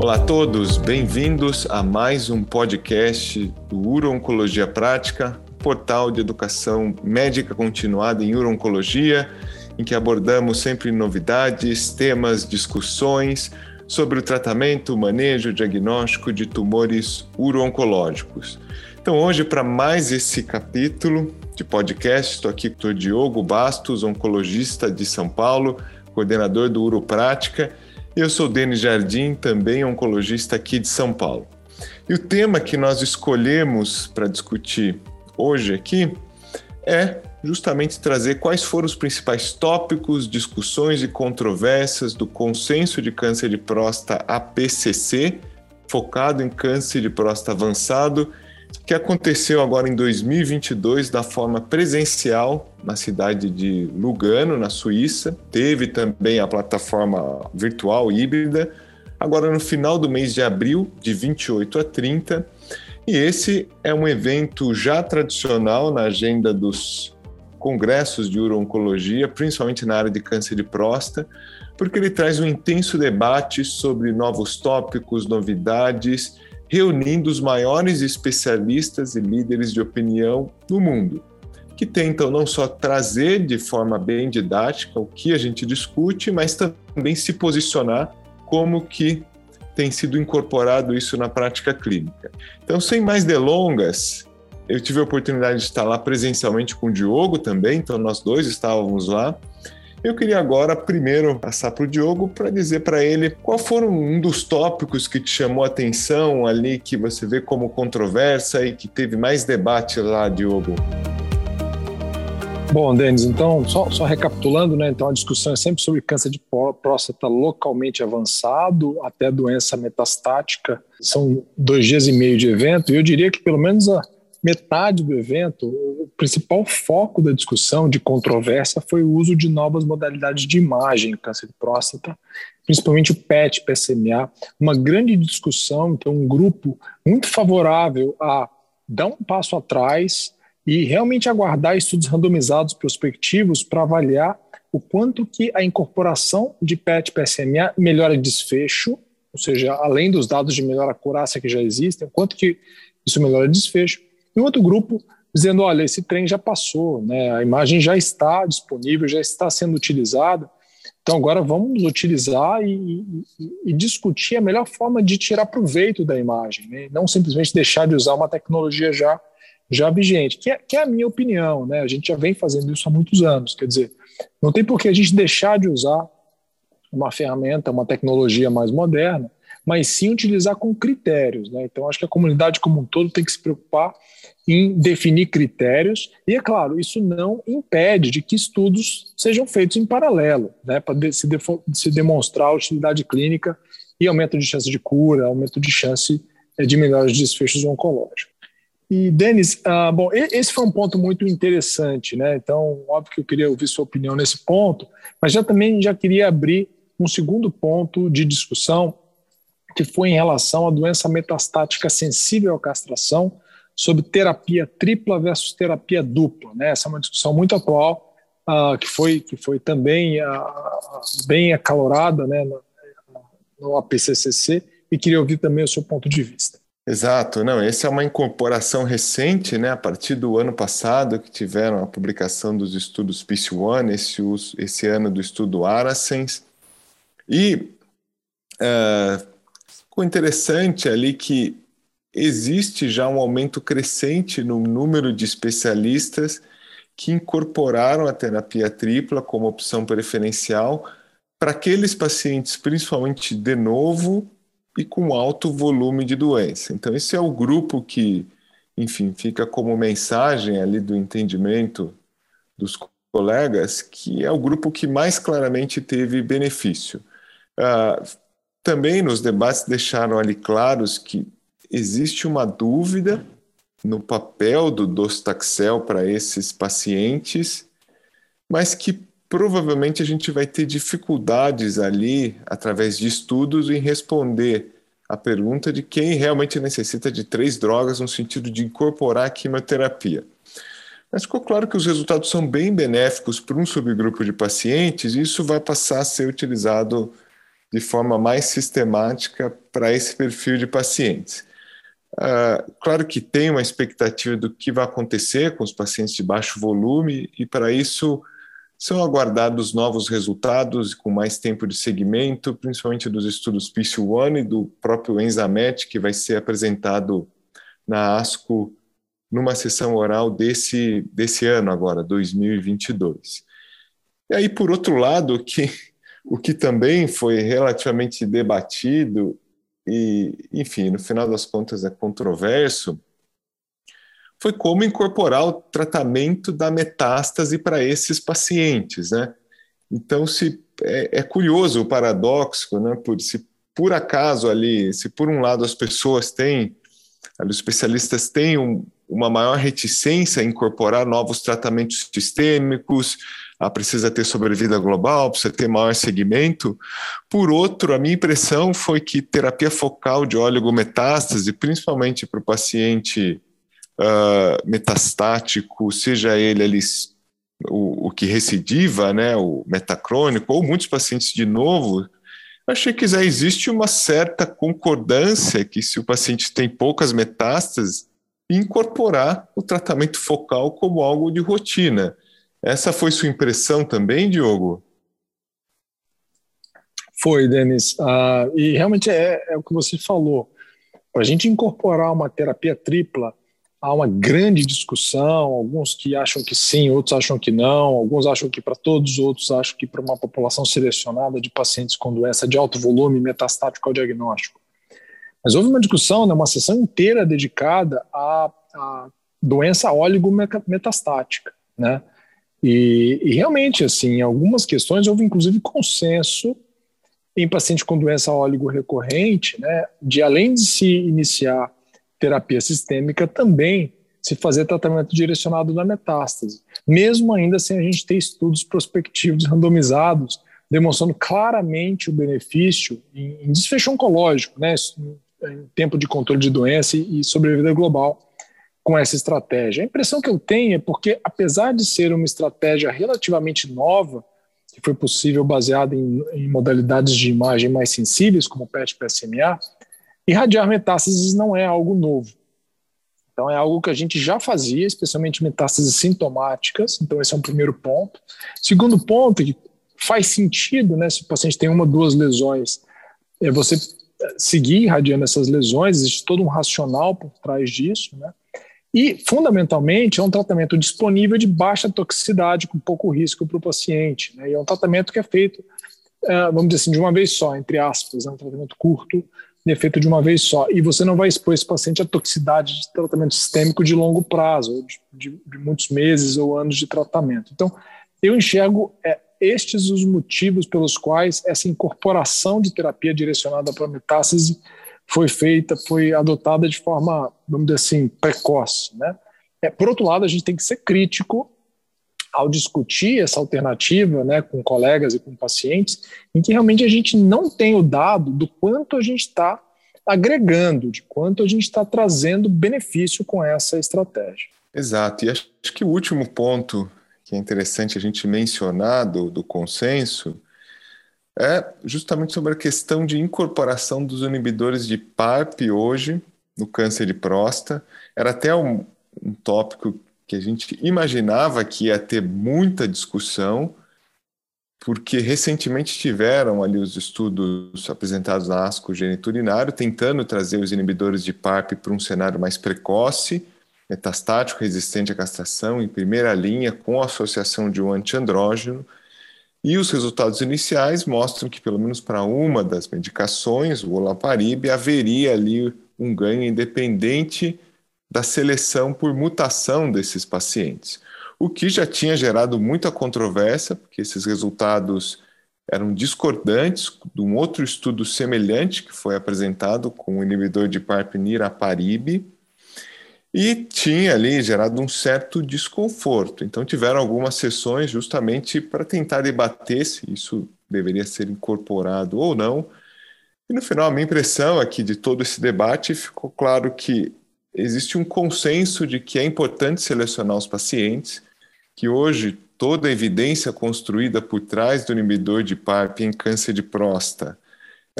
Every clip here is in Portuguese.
Olá a todos, bem-vindos a mais um podcast do Uro-Oncologia Prática, portal de educação médica continuada em uro-oncologia, em que abordamos sempre novidades, temas, discussões sobre o tratamento, manejo, diagnóstico de tumores uro-oncológicos. Então, hoje, para mais esse capítulo de podcast, estou aqui com o Diogo Bastos, oncologista de São Paulo, coordenador do Uroprática. Eu sou Denis Jardim, também oncologista aqui de São Paulo. E o tema que nós escolhemos para discutir hoje aqui é justamente trazer quais foram os principais tópicos, discussões e controvérsias do consenso de câncer de próstata APCC, focado em câncer de próstata avançado que aconteceu agora em 2022 da forma presencial na cidade de Lugano, na Suíça. Teve também a plataforma virtual híbrida, agora no final do mês de abril, de 28 a 30. E esse é um evento já tradicional na agenda dos congressos de uro-oncologia, principalmente na área de câncer de próstata, porque ele traz um intenso debate sobre novos tópicos, novidades reunindo os maiores especialistas e líderes de opinião no mundo, que tentam não só trazer de forma bem didática o que a gente discute, mas também se posicionar como que tem sido incorporado isso na prática clínica. Então, sem mais delongas, eu tive a oportunidade de estar lá presencialmente com o Diogo também, então nós dois estávamos lá. Eu queria agora primeiro passar para o Diogo para dizer para ele qual foram um dos tópicos que te chamou a atenção ali, que você vê como controversa e que teve mais debate lá, Diogo. Bom, Denis, então, só, só, recapitulando, né? Então, a discussão é sempre sobre câncer de próstata localmente avançado até doença metastática. São dois dias e meio de evento, e eu diria que pelo menos a, metade do evento, o principal foco da discussão de controvérsia foi o uso de novas modalidades de imagem em câncer de próstata, principalmente o PET, PSMA, uma grande discussão, então um grupo muito favorável a dar um passo atrás e realmente aguardar estudos randomizados prospectivos para avaliar o quanto que a incorporação de PET PSMA melhora desfecho, ou seja, além dos dados de melhor acurácia que já existem, o quanto que isso melhora desfecho, e outro grupo dizendo, olha, esse trem já passou, né? a imagem já está disponível, já está sendo utilizada, então agora vamos utilizar e, e, e discutir a melhor forma de tirar proveito da imagem, né? não simplesmente deixar de usar uma tecnologia já, já vigente, que é, que é a minha opinião, né? a gente já vem fazendo isso há muitos anos, quer dizer, não tem por que a gente deixar de usar uma ferramenta, uma tecnologia mais moderna, mas sim utilizar com critérios. Né? Então, acho que a comunidade como um todo tem que se preocupar em definir critérios, e é claro, isso não impede de que estudos sejam feitos em paralelo, né? para de, se, se demonstrar a utilidade clínica e aumento de chance de cura, aumento de chance é, de melhores desfechos oncológicos. E, Denis, ah, bom, esse foi um ponto muito interessante, né? Então, óbvio que eu queria ouvir sua opinião nesse ponto, mas já também já queria abrir um segundo ponto de discussão, que foi em relação à doença metastática sensível à castração, sobre terapia tripla versus terapia dupla. Né? Essa é uma discussão muito atual, uh, que, foi, que foi também uh, bem acalorada né, no, no APCCC, e queria ouvir também o seu ponto de vista. Exato, não, essa é uma incorporação recente, né, a partir do ano passado, que tiveram a publicação dos estudos PIS-1, esse, esse ano do estudo Aracens, e uh, ficou interessante ali que existe já um aumento crescente no número de especialistas que incorporaram a terapia tripla como opção preferencial para aqueles pacientes, principalmente de novo e com alto volume de doença. Então, esse é o grupo que, enfim, fica como mensagem ali do entendimento dos colegas, que é o grupo que mais claramente teve benefício. Uh, também nos debates deixaram ali claros que existe uma dúvida no papel do dostaxel para esses pacientes, mas que provavelmente a gente vai ter dificuldades ali, através de estudos, em responder a pergunta de quem realmente necessita de três drogas no sentido de incorporar a quimioterapia. Mas ficou claro que os resultados são bem benéficos para um subgrupo de pacientes e isso vai passar a ser utilizado de forma mais sistemática para esse perfil de pacientes. Uh, claro que tem uma expectativa do que vai acontecer com os pacientes de baixo volume, e para isso são aguardados novos resultados com mais tempo de segmento, principalmente dos estudos PIS-1 e do próprio Enzamet, que vai ser apresentado na ASCO numa sessão oral desse, desse ano agora, 2022. E aí, por outro lado, que, o que também foi relativamente debatido e, enfim, no final das contas é controverso, foi como incorporar o tratamento da metástase para esses pacientes, né? Então, se é, é, curioso o paradoxo, né? Por, se por acaso ali, se por um lado as pessoas têm, ali, os especialistas têm um, uma maior reticência a incorporar novos tratamentos sistêmicos, ah, precisa ter sobrevida global, precisa ter maior segmento. Por outro, a minha impressão foi que terapia focal de oligometástase, principalmente para o paciente uh, metastático, seja ele o, o, que recidiva, né, o metacrônico, ou muitos pacientes de novo, achei que já existe uma certa concordância que se o paciente tem poucas metástases, incorporar o tratamento focal como algo de rotina. Essa foi sua impressão também, Diogo? Foi, Denis. Uh, e realmente é, é, o que você falou. Para a gente incorporar uma terapia tripla, há uma grande discussão. Alguns que acham que sim, outros acham que não. Alguns acham que para todos, outros acham que para uma população selecionada de pacientes com doença de alto volume metastático ao diagnóstico. Mas houve uma discussão, né, uma sessão inteira dedicada à, à doença oligometastática, né? E, e, realmente, assim, em algumas questões houve inclusive consenso em paciente com doença óligo recorrente, né, de além de se iniciar terapia sistêmica, também se fazer tratamento direcionado na metástase, mesmo ainda sem a gente ter estudos prospectivos randomizados demonstrando claramente o benefício em, em desfecho oncológico, né, em tempo de controle de doença e sobrevida global com essa estratégia. A impressão que eu tenho é porque, apesar de ser uma estratégia relativamente nova, que foi possível baseada em, em modalidades de imagem mais sensíveis, como PET PSMA, irradiar metástases não é algo novo. Então, é algo que a gente já fazia, especialmente metástases sintomáticas. Então, esse é um primeiro ponto. Segundo ponto, que faz sentido, né, se o paciente tem uma ou duas lesões, é você seguir irradiando essas lesões, existe todo um racional por trás disso, né? E, fundamentalmente, é um tratamento disponível de baixa toxicidade, com pouco risco para o paciente. Né? E é um tratamento que é feito, é, vamos dizer assim, de uma vez só, entre aspas, é um tratamento curto, de efeito de uma vez só. E você não vai expor esse paciente à toxicidade de tratamento sistêmico de longo prazo, de, de, de muitos meses ou anos de tratamento. Então, eu enxergo é, estes os motivos pelos quais essa incorporação de terapia direcionada para metástase foi feita, foi adotada de forma, vamos dizer assim, precoce. Né? É, por outro lado, a gente tem que ser crítico ao discutir essa alternativa né, com colegas e com pacientes, em que realmente a gente não tem o dado do quanto a gente está agregando, de quanto a gente está trazendo benefício com essa estratégia. Exato, e acho que o último ponto que é interessante a gente mencionar do, do consenso é justamente sobre a questão de incorporação dos inibidores de PARP hoje no câncer de próstata. Era até um, um tópico que a gente imaginava que ia ter muita discussão, porque recentemente tiveram ali os estudos apresentados na ASCO geniturinário tentando trazer os inibidores de PARP para um cenário mais precoce, metastático, resistente à castração, em primeira linha, com associação de um antiandrógeno, e os resultados iniciais mostram que, pelo menos para uma das medicações, o olaparib, haveria ali um ganho independente da seleção por mutação desses pacientes, o que já tinha gerado muita controvérsia, porque esses resultados eram discordantes de um outro estudo semelhante que foi apresentado com o inibidor de PARP niraparib, e tinha ali gerado um certo desconforto. Então tiveram algumas sessões justamente para tentar debater se isso deveria ser incorporado ou não. E no final a minha impressão é que de todo esse debate ficou claro que existe um consenso de que é importante selecionar os pacientes, que hoje toda a evidência construída por trás do inibidor de PARP em câncer de próstata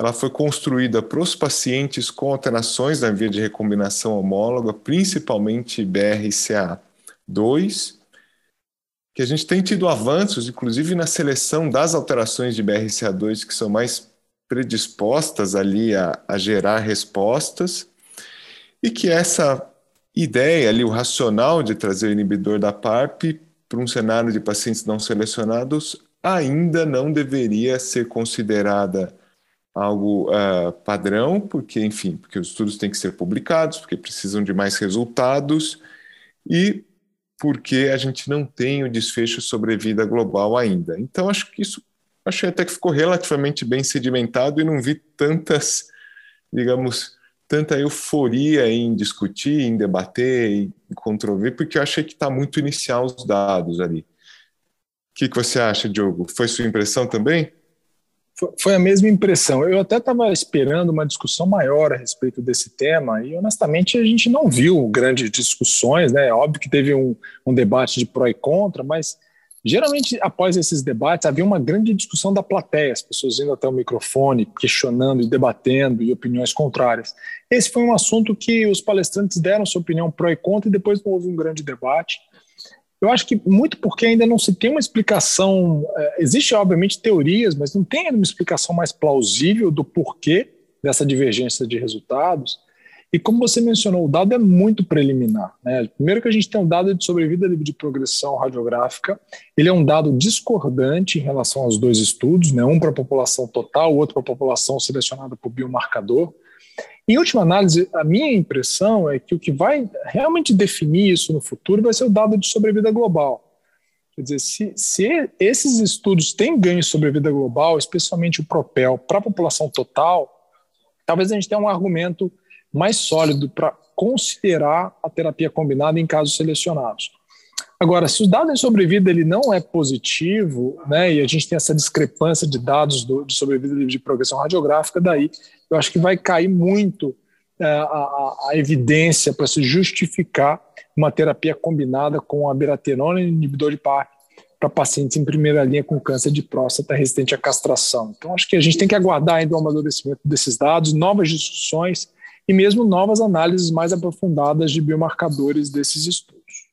ela foi construída para os pacientes com alterações na via de recombinação homóloga, principalmente BRCA2, que a gente tem tido avanços, inclusive na seleção das alterações de BRCA2 que são mais predispostas ali a, a gerar respostas, e que essa ideia ali, o racional de trazer o inibidor da PARP para um cenário de pacientes não selecionados ainda não deveria ser considerada algo uh, padrão, porque, enfim, porque os estudos têm que ser publicados, porque precisam de mais resultados e porque a gente não tem o desfecho sobre vida global ainda. Então, acho que isso, achei até que ficou relativamente bem sedimentado e não vi tantas, digamos, tanta euforia em discutir, em debater, em controver, porque eu achei que está muito inicial os dados ali. O que, que você acha, Diogo? Foi sua impressão também? Foi a mesma impressão. Eu até estava esperando uma discussão maior a respeito desse tema e, honestamente, a gente não viu grandes discussões. Né? Óbvio que teve um, um debate de pró e contra, mas geralmente, após esses debates, havia uma grande discussão da plateia, as pessoas indo até o microfone, questionando e debatendo e opiniões contrárias. Esse foi um assunto que os palestrantes deram sua opinião pró e contra e depois não houve um grande debate. Eu acho que muito porque ainda não se tem uma explicação. É, existe, obviamente, teorias, mas não tem uma explicação mais plausível do porquê dessa divergência de resultados. E como você mencionou, o dado é muito preliminar. Né? Primeiro que a gente tem um dado de sobrevida de progressão radiográfica, ele é um dado discordante em relação aos dois estudos, né? um para a população total, o outro para a população selecionada por biomarcador. Em última análise, a minha impressão é que o que vai realmente definir isso no futuro vai ser o dado de sobrevida global. Quer dizer, se, se esses estudos têm ganho de sobrevida global, especialmente o Propel, para a população total, talvez a gente tenha um argumento mais sólido para considerar a terapia combinada em casos selecionados. Agora, se o dado de sobrevida ele não é positivo, né, e a gente tem essa discrepância de dados do, de sobrevida de progressão radiográfica, daí eu acho que vai cair muito é, a, a, evidência para se justificar uma terapia combinada com a beraterona inibidor de PARP para pacientes em primeira linha com câncer de próstata resistente à castração. Então, acho que a gente tem que aguardar ainda o amadurecimento desses dados, novas discussões e mesmo novas análises mais aprofundadas de biomarcadores desses estudos.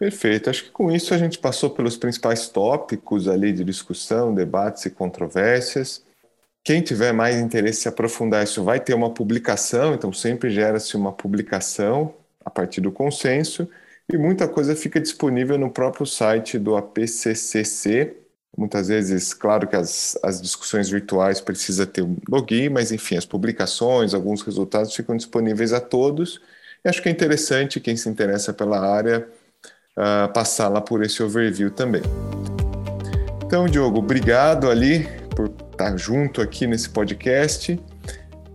Perfeito. Acho que com isso a gente passou pelos principais tópicos ali de discussão, debates e controvérsias. Quem tiver mais interesse em aprofundar isso vai ter uma publicação, então sempre gera-se uma publicação a partir do consenso e muita coisa fica disponível no próprio site do APCCC. Muitas vezes, claro que as, as discussões virtuais precisa ter um login, mas enfim, as publicações, alguns resultados ficam disponíveis a todos. E acho que é interessante quem se interessa pela área uh, passar lá por esse overview também. Então, Diogo, obrigado ali por estar junto aqui nesse podcast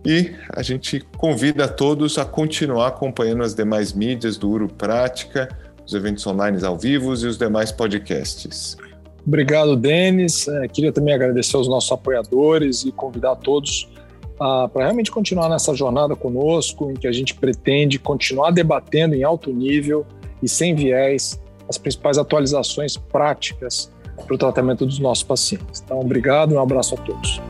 e a gente convida a todos a continuar acompanhando as demais mídias do Uro Prática, os eventos online ao vivo e os demais podcasts. Obrigado, Denis. É, queria também agradecer aos nossos apoiadores e convidar todos para realmente continuar nessa jornada conosco, em que a gente pretende continuar debatendo em alto nível e sem viés as principais atualizações práticas para o tratamento dos nossos pacientes. Então, obrigado e um abraço a todos.